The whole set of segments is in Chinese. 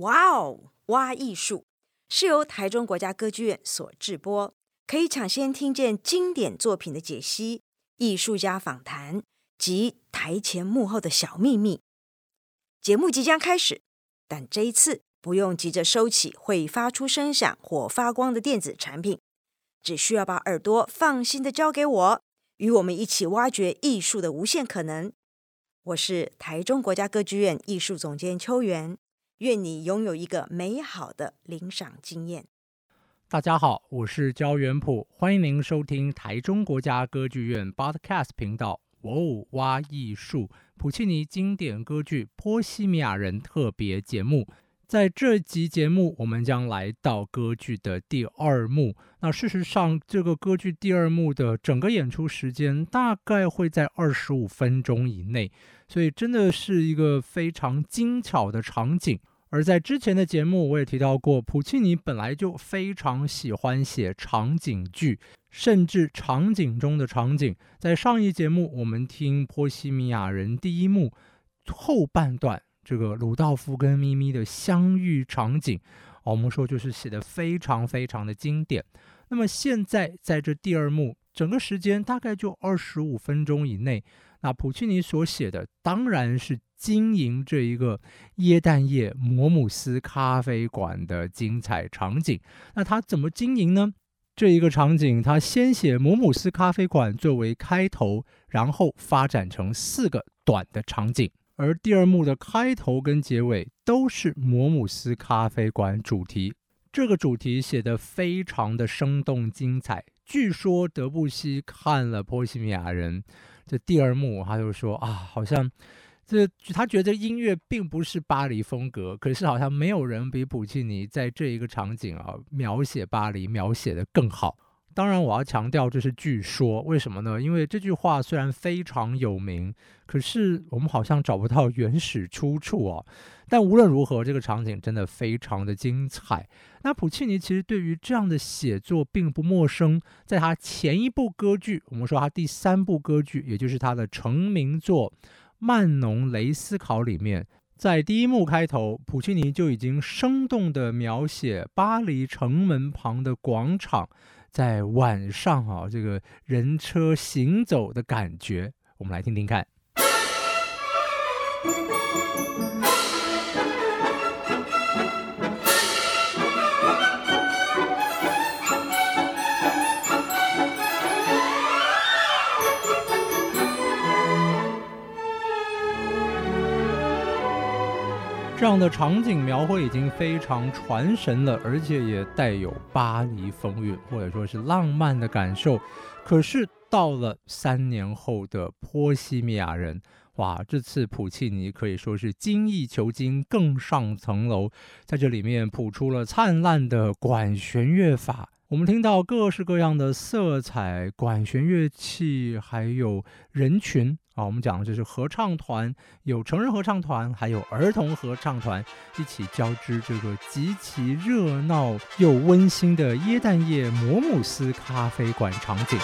哇哦，挖艺术是由台中国家歌剧院所制播，可以抢先听见经典作品的解析、艺术家访谈及台前幕后的小秘密。节目即将开始，但这一次不用急着收起会发出声响或发光的电子产品，只需要把耳朵放心的交给我，与我们一起挖掘艺术的无限可能。我是台中国家歌剧院艺术总监秋元。愿你拥有一个美好的领赏经验。大家好，我是焦元溥，欢迎您收听台中国家歌剧院 Podcast 频道。哇哦，挖艺术，普契尼经典歌剧《波西米亚人》特别节目。在这集节目，我们将来到歌剧的第二幕。那事实上，这个歌剧第二幕的整个演出时间大概会在二十五分钟以内，所以真的是一个非常精巧的场景。而在之前的节目，我也提到过，普契尼本来就非常喜欢写场景剧，甚至场景中的场景。在上一节目，我们听《波西米亚人》第一幕后半段，这个鲁道夫跟咪咪的相遇场景，我们说就是写得非常非常的经典。那么现在在这第二幕，整个时间大概就二十五分钟以内。那普契尼所写的当然是经营这一个耶诞夜摩姆斯咖啡馆的精彩场景。那他怎么经营呢？这一个场景，他先写摩姆斯咖啡馆作为开头，然后发展成四个短的场景，而第二幕的开头跟结尾都是摩姆斯咖啡馆主题。这个主题写得非常的生动精彩。据说德布西看了《波西米亚人》。这第二幕，他就说啊，好像这他觉得音乐并不是巴黎风格，可是好像没有人比普契尼在这一个场景啊描写巴黎描写的更好。当然，我要强调这是据说，为什么呢？因为这句话虽然非常有名，可是我们好像找不到原始出处啊。但无论如何，这个场景真的非常的精彩。那普契尼其实对于这样的写作并不陌生，在他前一部歌剧，我们说他第三部歌剧，也就是他的成名作《曼农雷思考》里面，在第一幕开头，普契尼就已经生动地描写巴黎城门旁的广场。在晚上啊，这个人车行走的感觉，我们来听听看。这样的场景描绘已经非常传神了，而且也带有巴黎风韵，或者说是浪漫的感受。可是到了三年后的《波西米亚人》，哇，这次普契尼可以说是精益求精，更上层楼，在这里面谱出了灿烂的管弦乐法。我们听到各式各样的色彩、管弦乐器，还有人群啊。我们讲的就是合唱团，有成人合唱团，还有儿童合唱团，一起交织这个极其热闹又温馨的耶诞夜摩姆斯咖啡馆场景。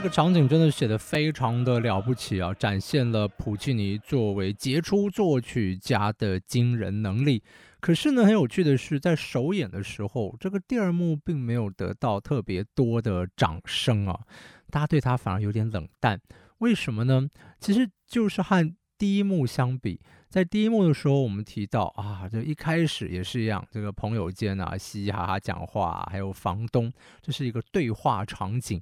这个场景真的写得非常的了不起啊，展现了普契尼作为杰出作曲家的惊人能力。可是呢，很有趣的是，在首演的时候，这个第二幕并没有得到特别多的掌声啊，大家对他反而有点冷淡。为什么呢？其实就是和第一幕相比，在第一幕的时候，我们提到啊，就一开始也是一样，这个朋友间啊，嘻嘻哈哈讲话，还有房东，这是一个对话场景。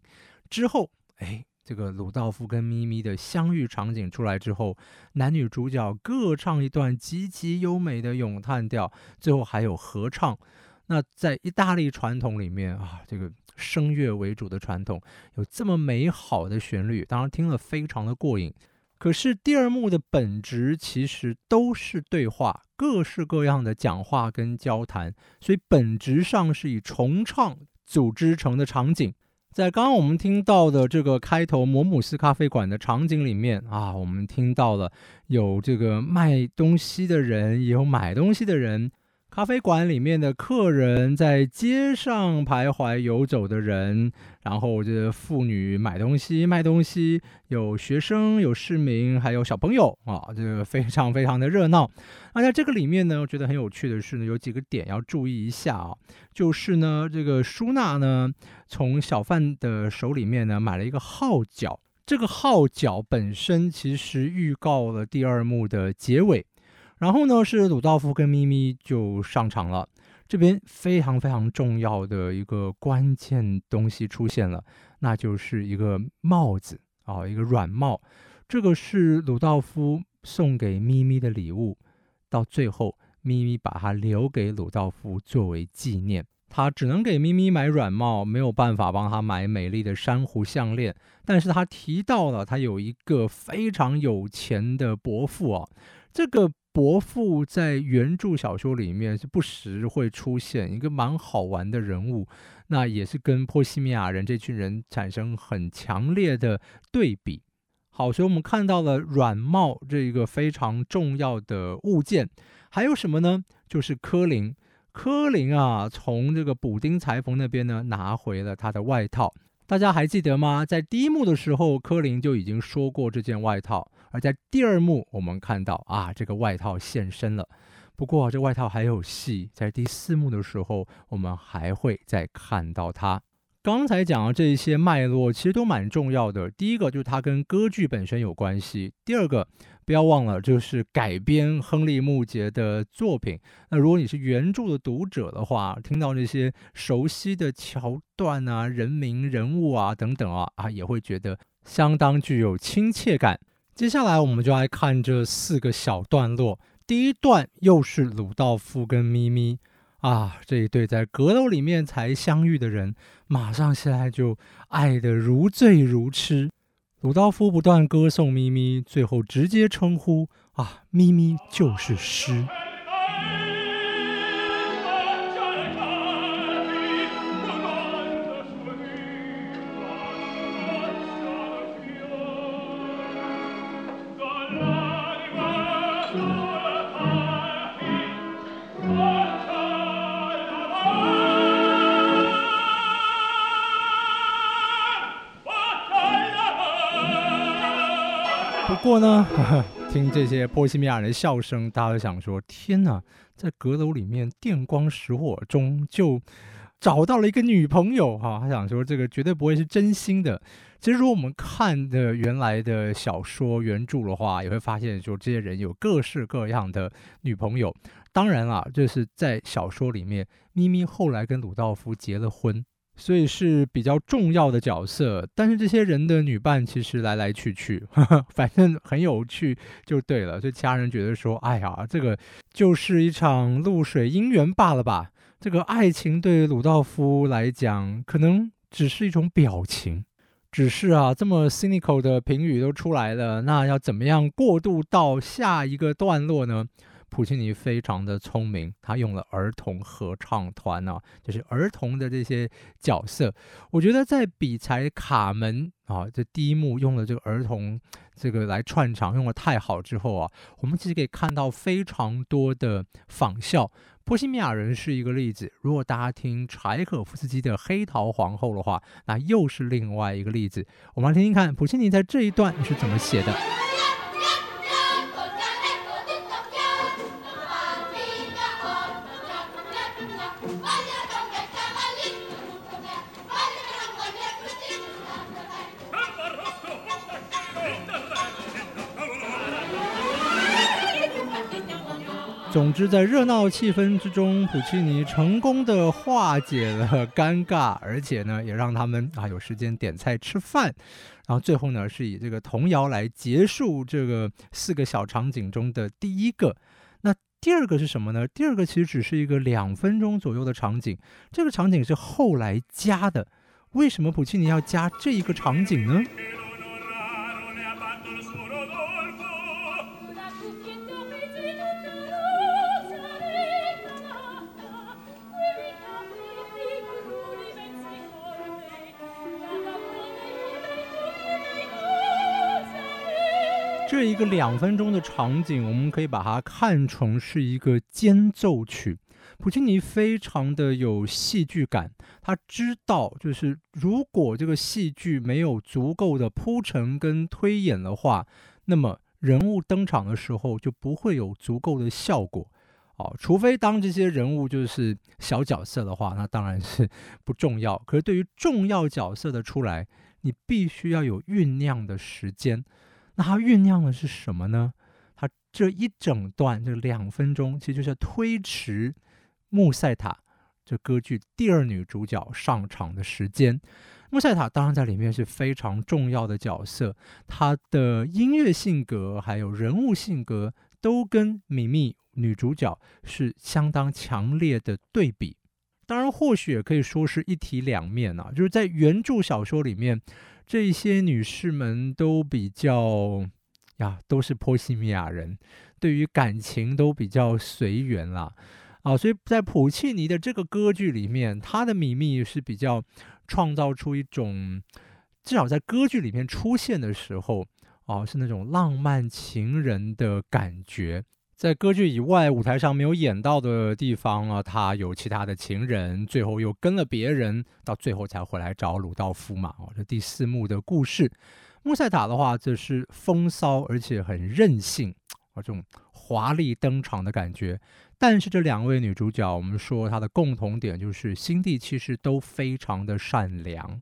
之后。哎，这个鲁道夫跟咪咪的相遇场景出来之后，男女主角各唱一段极其优美的咏叹调，最后还有合唱。那在意大利传统里面啊，这个声乐为主的传统，有这么美好的旋律，当然听了非常的过瘾。可是第二幕的本质其实都是对话，各式各样的讲话跟交谈，所以本质上是以重唱组织成的场景。在刚刚我们听到的这个开头摩姆斯咖啡馆的场景里面啊，我们听到了有这个卖东西的人，也有买东西的人。咖啡馆里面的客人，在街上徘徊游走的人，然后这妇女买东西、卖东西，有学生、有市民，还有小朋友啊，这个非常非常的热闹。那在这个里面呢，我觉得很有趣的是呢，有几个点要注意一下啊，就是呢，这个舒娜呢，从小贩的手里面呢买了一个号角，这个号角本身其实预告了第二幕的结尾。然后呢，是鲁道夫跟咪咪就上场了。这边非常非常重要的一个关键东西出现了，那就是一个帽子啊，一个软帽。这个是鲁道夫送给咪咪的礼物。到最后，咪咪把它留给鲁道夫作为纪念。他只能给咪咪买软帽，没有办法帮他买美丽的珊瑚项链。但是他提到了他有一个非常有钱的伯父啊，这个。伯父在原著小说里面是不时会出现一个蛮好玩的人物，那也是跟波西米亚人这群人产生很强烈的对比。好，所以我们看到了软帽这一个非常重要的物件，还有什么呢？就是柯林。柯林啊，从这个补丁裁缝那边呢拿回了他的外套。大家还记得吗？在第一幕的时候，柯林就已经说过这件外套。而在第二幕，我们看到啊，这个外套现身了。不过，这外套还有戏，在第四幕的时候，我们还会再看到它。刚才讲的这些脉络，其实都蛮重要的。第一个就是它跟歌剧本身有关系；第二个，不要忘了，就是改编亨利·穆杰的作品。那如果你是原著的读者的话，听到这些熟悉的桥段啊、人名、人物啊等等啊，啊，也会觉得相当具有亲切感。接下来我们就来看这四个小段落。第一段又是鲁道夫跟咪咪啊，这一对在阁楼里面才相遇的人，马上现在就爱得如醉如痴。鲁道夫不断歌颂咪咪，最后直接称呼啊，咪咪就是诗。过呢，听这些波西米亚人的笑声，大家都想说：天哪，在阁楼里面电光石火中就找到了一个女朋友哈！他想说这个绝对不会是真心的。其实如果我们看的原来的小说原著的话，也会发现说这些人有各式各样的女朋友。当然啦，这是在小说里面，咪咪后来跟鲁道夫结了婚。所以是比较重要的角色，但是这些人的女伴其实来来去去，呵呵，反正很有趣就对了。所以其他人觉得说，哎呀，这个就是一场露水姻缘罢了吧？这个爱情对鲁道夫来讲，可能只是一种表情。只是啊，这么 cynical 的评语都出来了，那要怎么样过渡到下一个段落呢？普契尼非常的聪明，他用了儿童合唱团啊，就是儿童的这些角色。我觉得在比才卡门啊，这第一幕用了这个儿童这个来串场，用得太好之后啊，我们其实可以看到非常多的仿效。波西米亚人是一个例子，如果大家听柴可夫斯基的《黑桃皇后》的话，那又是另外一个例子。我们来听听看，普契尼在这一段是怎么写的。总之，在热闹气氛之中，普契尼成功的化解了尴尬，而且呢，也让他们啊有时间点菜吃饭。然后最后呢，是以这个童谣来结束这个四个小场景中的第一个。那第二个是什么呢？第二个其实只是一个两分钟左右的场景，这个场景是后来加的。为什么普契尼要加这一个场景呢？这一个两分钟的场景，我们可以把它看成是一个间奏曲。普契尼非常的有戏剧感，他知道，就是如果这个戏剧没有足够的铺陈跟推演的话，那么人物登场的时候就不会有足够的效果。哦，除非当这些人物就是小角色的话，那当然是 不重要。可是对于重要角色的出来，你必须要有酝酿的时间。那它酝酿的是什么呢？它这一整段这两分钟，其实就是推迟。穆塞塔这歌剧第二女主角上场的时间，穆塞塔当然在里面是非常重要的角色，她的音乐性格还有人物性格都跟米密女主角是相当强烈的对比。当然，或许也可以说是一体两面啊，就是在原著小说里面，这些女士们都比较呀，都是波西米亚人，对于感情都比较随缘啦。啊，所以在普契尼的这个歌剧里面，他的米密是比较创造出一种，至少在歌剧里面出现的时候，啊，是那种浪漫情人的感觉。在歌剧以外，舞台上没有演到的地方啊，他有其他的情人，最后又跟了别人，到最后才回来找鲁道夫嘛。哦，这第四幕的故事，穆塞塔的话，则是风骚而且很任性，啊，这种华丽登场的感觉。但是这两位女主角，我们说她的共同点就是心地其实都非常的善良。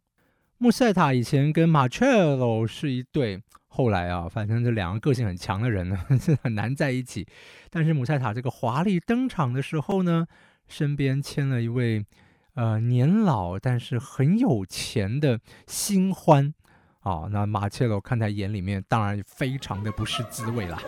穆塞塔以前跟马切洛是一对，后来啊，反正这两个个性很强的人呢，是很难在一起。但是姆塞塔这个华丽登场的时候呢，身边牵了一位呃年老但是很有钱的新欢啊，那马切罗看在眼里面，当然非常的不是滋味啦。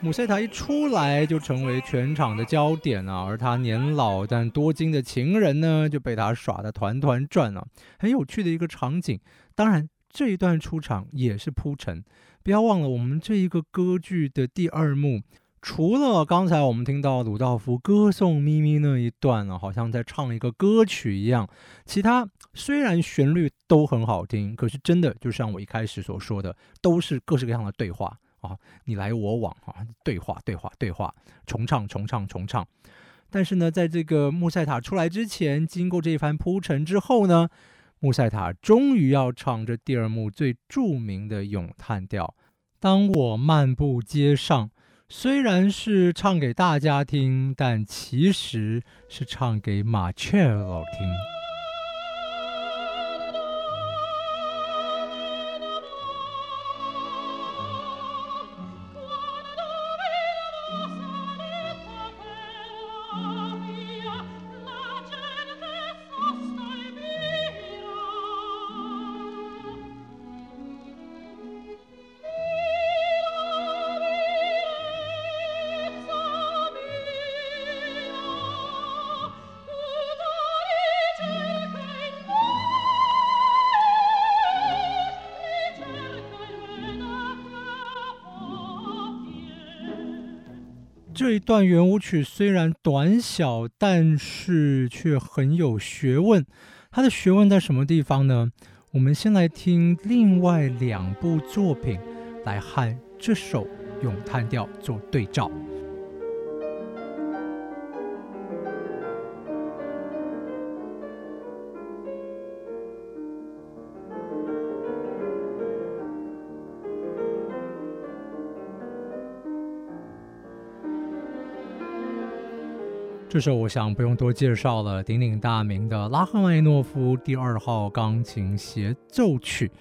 穆赛塔一出来就成为全场的焦点啊，而他年老但多金的情人呢，就被他耍得团团转啊，很有趣的一个场景。当然，这一段出场也是铺陈。不要忘了，我们这一个歌剧的第二幕，除了刚才我们听到鲁道夫歌颂咪咪那一段呢，好像在唱一个歌曲一样，其他虽然旋律都很好听，可是真的就像我一开始所说的，都是各式各样的对话。啊，你来我往啊，对话对话对话，重唱重唱重唱。但是呢，在这个穆塞塔出来之前，经过这一番铺陈之后呢，穆塞塔终于要唱这第二幕最著名的咏叹调。当我漫步街上，虽然是唱给大家听，但其实是唱给马雀老听。这一段圆舞曲虽然短小，但是却很有学问。它的学问在什么地方呢？我们先来听另外两部作品，来和这首咏叹调做对照。这首我想不用多介绍了，鼎鼎大名的拉赫曼诺夫第二号钢琴协奏曲。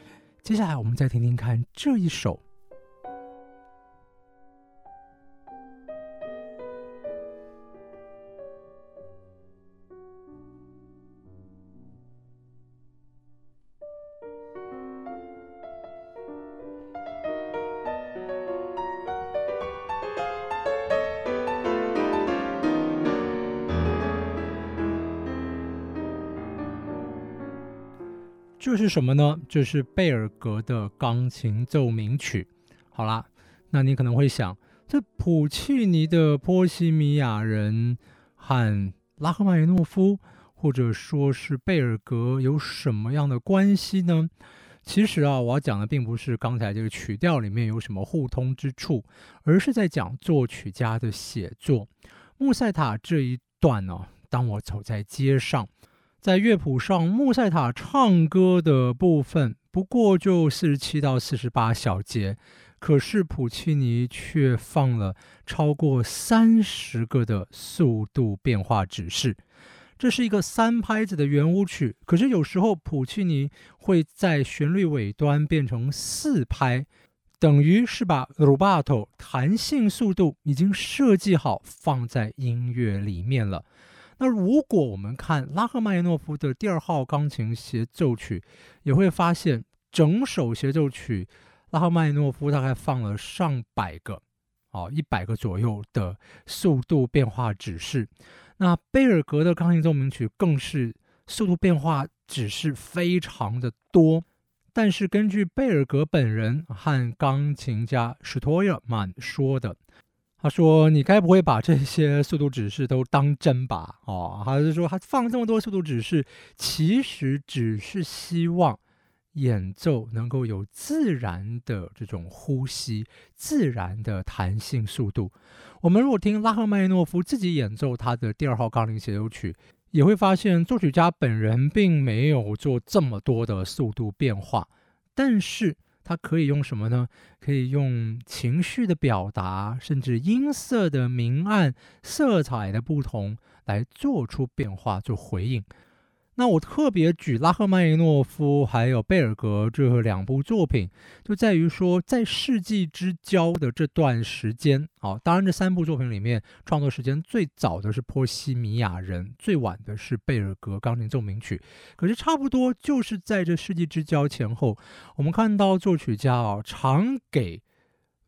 接下来我们再听听看这一首。这是什么呢？这是贝尔格的钢琴奏鸣曲。好啦，那你可能会想，这普契尼的《波西米亚人》和拉赫曼尼诺夫，或者说是贝尔格有什么样的关系呢？其实啊，我要讲的并不是刚才这个曲调里面有什么互通之处，而是在讲作曲家的写作。穆塞塔这一段呢、当我走在街上。在乐谱上，穆赛塔唱歌的部分不过就四十七到四十八小节，可是普契尼却放了超过三十个的速度变化指示。这是一个三拍子的圆舞曲，可是有时候普契尼会在旋律尾端变成四拍，等于是把 rubato 弹性速度已经设计好放在音乐里面了。那如果我们看拉赫曼尼诺夫的第二号钢琴协奏曲，也会发现整首协奏曲，拉赫曼尼诺夫大概放了上百个，哦，一百个左右的速度变化指示。那贝尔格的钢琴奏鸣曲更是速度变化指示非常的多。但是根据贝尔格本人和钢琴家史托尔曼说的。他说：“你该不会把这些速度指示都当真吧？哦，还是说他放这么多速度指示，其实只是希望演奏能够有自然的这种呼吸、自然的弹性速度。我们如果听拉赫曼诺夫自己演奏他的第二号钢琴协奏曲，也会发现作曲家本人并没有做这么多的速度变化，但是。”它可以用什么呢？可以用情绪的表达，甚至音色的明暗、色彩的不同来做出变化，做回应。那我特别举拉赫曼尼诺夫还有贝尔格这两部作品，就在于说，在世纪之交的这段时间，啊，当然这三部作品里面创作时间最早的是《波西米亚人》，最晚的是贝尔格钢琴奏鸣曲。可是差不多就是在这世纪之交前后，我们看到作曲家啊，常给。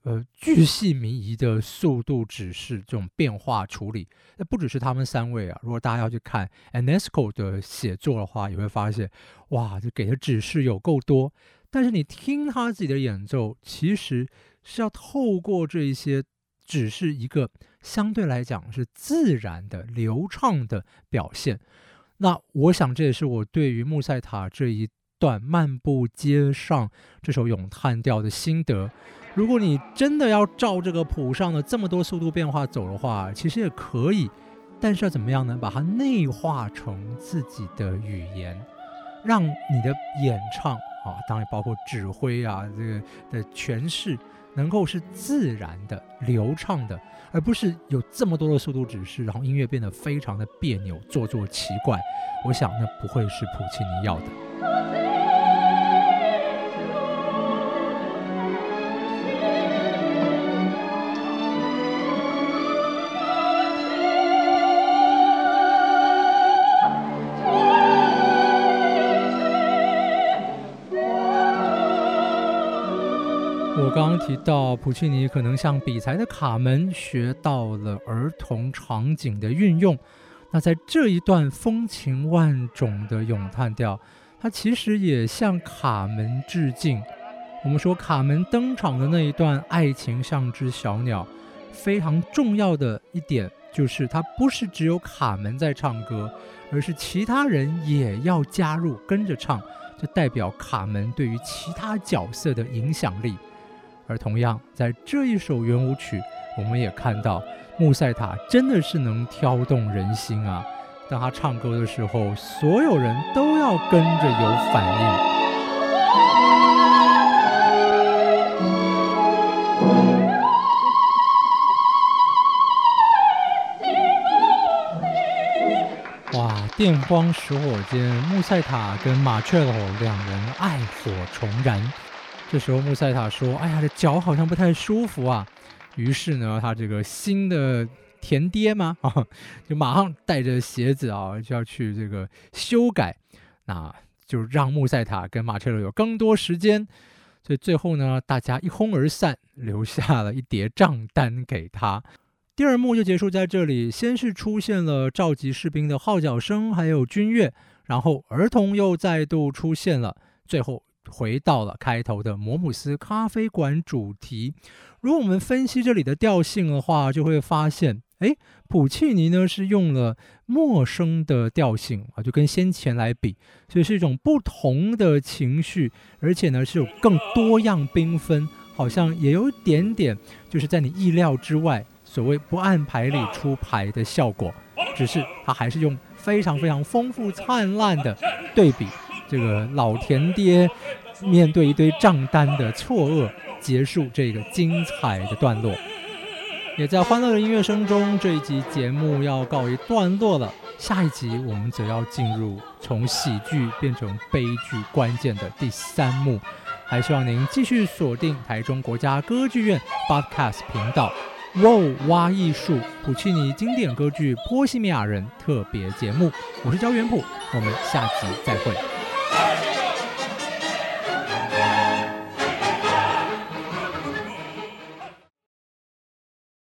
呃，巨细靡遗的速度指示这种变化处理，那不只是他们三位啊。如果大家要去看 Enesco 的写作的话，也会发现，哇，这给的指示有够多。但是你听他自己的演奏，其实是要透过这一些指示，一个相对来讲是自然的、流畅的表现。那我想，这也是我对于穆塞塔这一段漫步街上这首咏叹调的心得。如果你真的要照这个谱上的这么多速度变化走的话，其实也可以，但是要怎么样呢？把它内化成自己的语言，让你的演唱啊，当然包括指挥啊，这个的诠释能够是自然的、流畅的，而不是有这么多的速度指示，然后音乐变得非常的别扭、做作、奇怪。我想那不会是普契尼要的。我刚刚提到，普契尼可能向比才的卡门学到了儿童场景的运用。那在这一段风情万种的咏叹调，他其实也向卡门致敬。我们说卡门登场的那一段爱情像只小鸟，非常重要的一点就是，它不是只有卡门在唱歌，而是其他人也要加入跟着唱，这代表卡门对于其他角色的影响力。而同样，在这一首圆舞曲，我们也看到穆塞塔真的是能挑动人心啊！当他唱歌的时候，所有人都要跟着有反应。哇！电光石火间，穆塞塔跟马切洛两人爱火重燃。这时候穆塞塔说：“哎呀，这脚好像不太舒服啊。”于是呢，他这个新的甜爹嘛，啊，就马上带着鞋子啊，就要去这个修改。那就让穆塞塔跟马切洛有更多时间。所以最后呢，大家一哄而散，留下了一叠账单给他。第二幕就结束在这里。先是出现了召集士兵的号角声，还有军乐，然后儿童又再度出现了，最后回到了开头的摩姆斯咖啡馆主题。如果我们分析这里的调性的话，就会发现，哎，普契尼呢是用了陌生的调性啊，就跟先前来比，所以是一种不同的情绪，而且呢是有更多样缤纷，好像也有一点点就是在你意料之外，所谓不按牌理出牌的效果。只是他还是用非常非常丰富灿烂的对比，这个老田爹面对一堆账单的错愕。结束这个精彩的段落，也在欢乐的音乐声中，这一集节目要告一段落了。下一集我们则要进入从喜剧变成悲剧关键的第三幕，还希望您继续锁定台中国家歌剧院 Podcast 频道《哇哇艺术》普契尼经典歌剧《波西米亚人》特别节目。我是焦元溥，我们下集再会。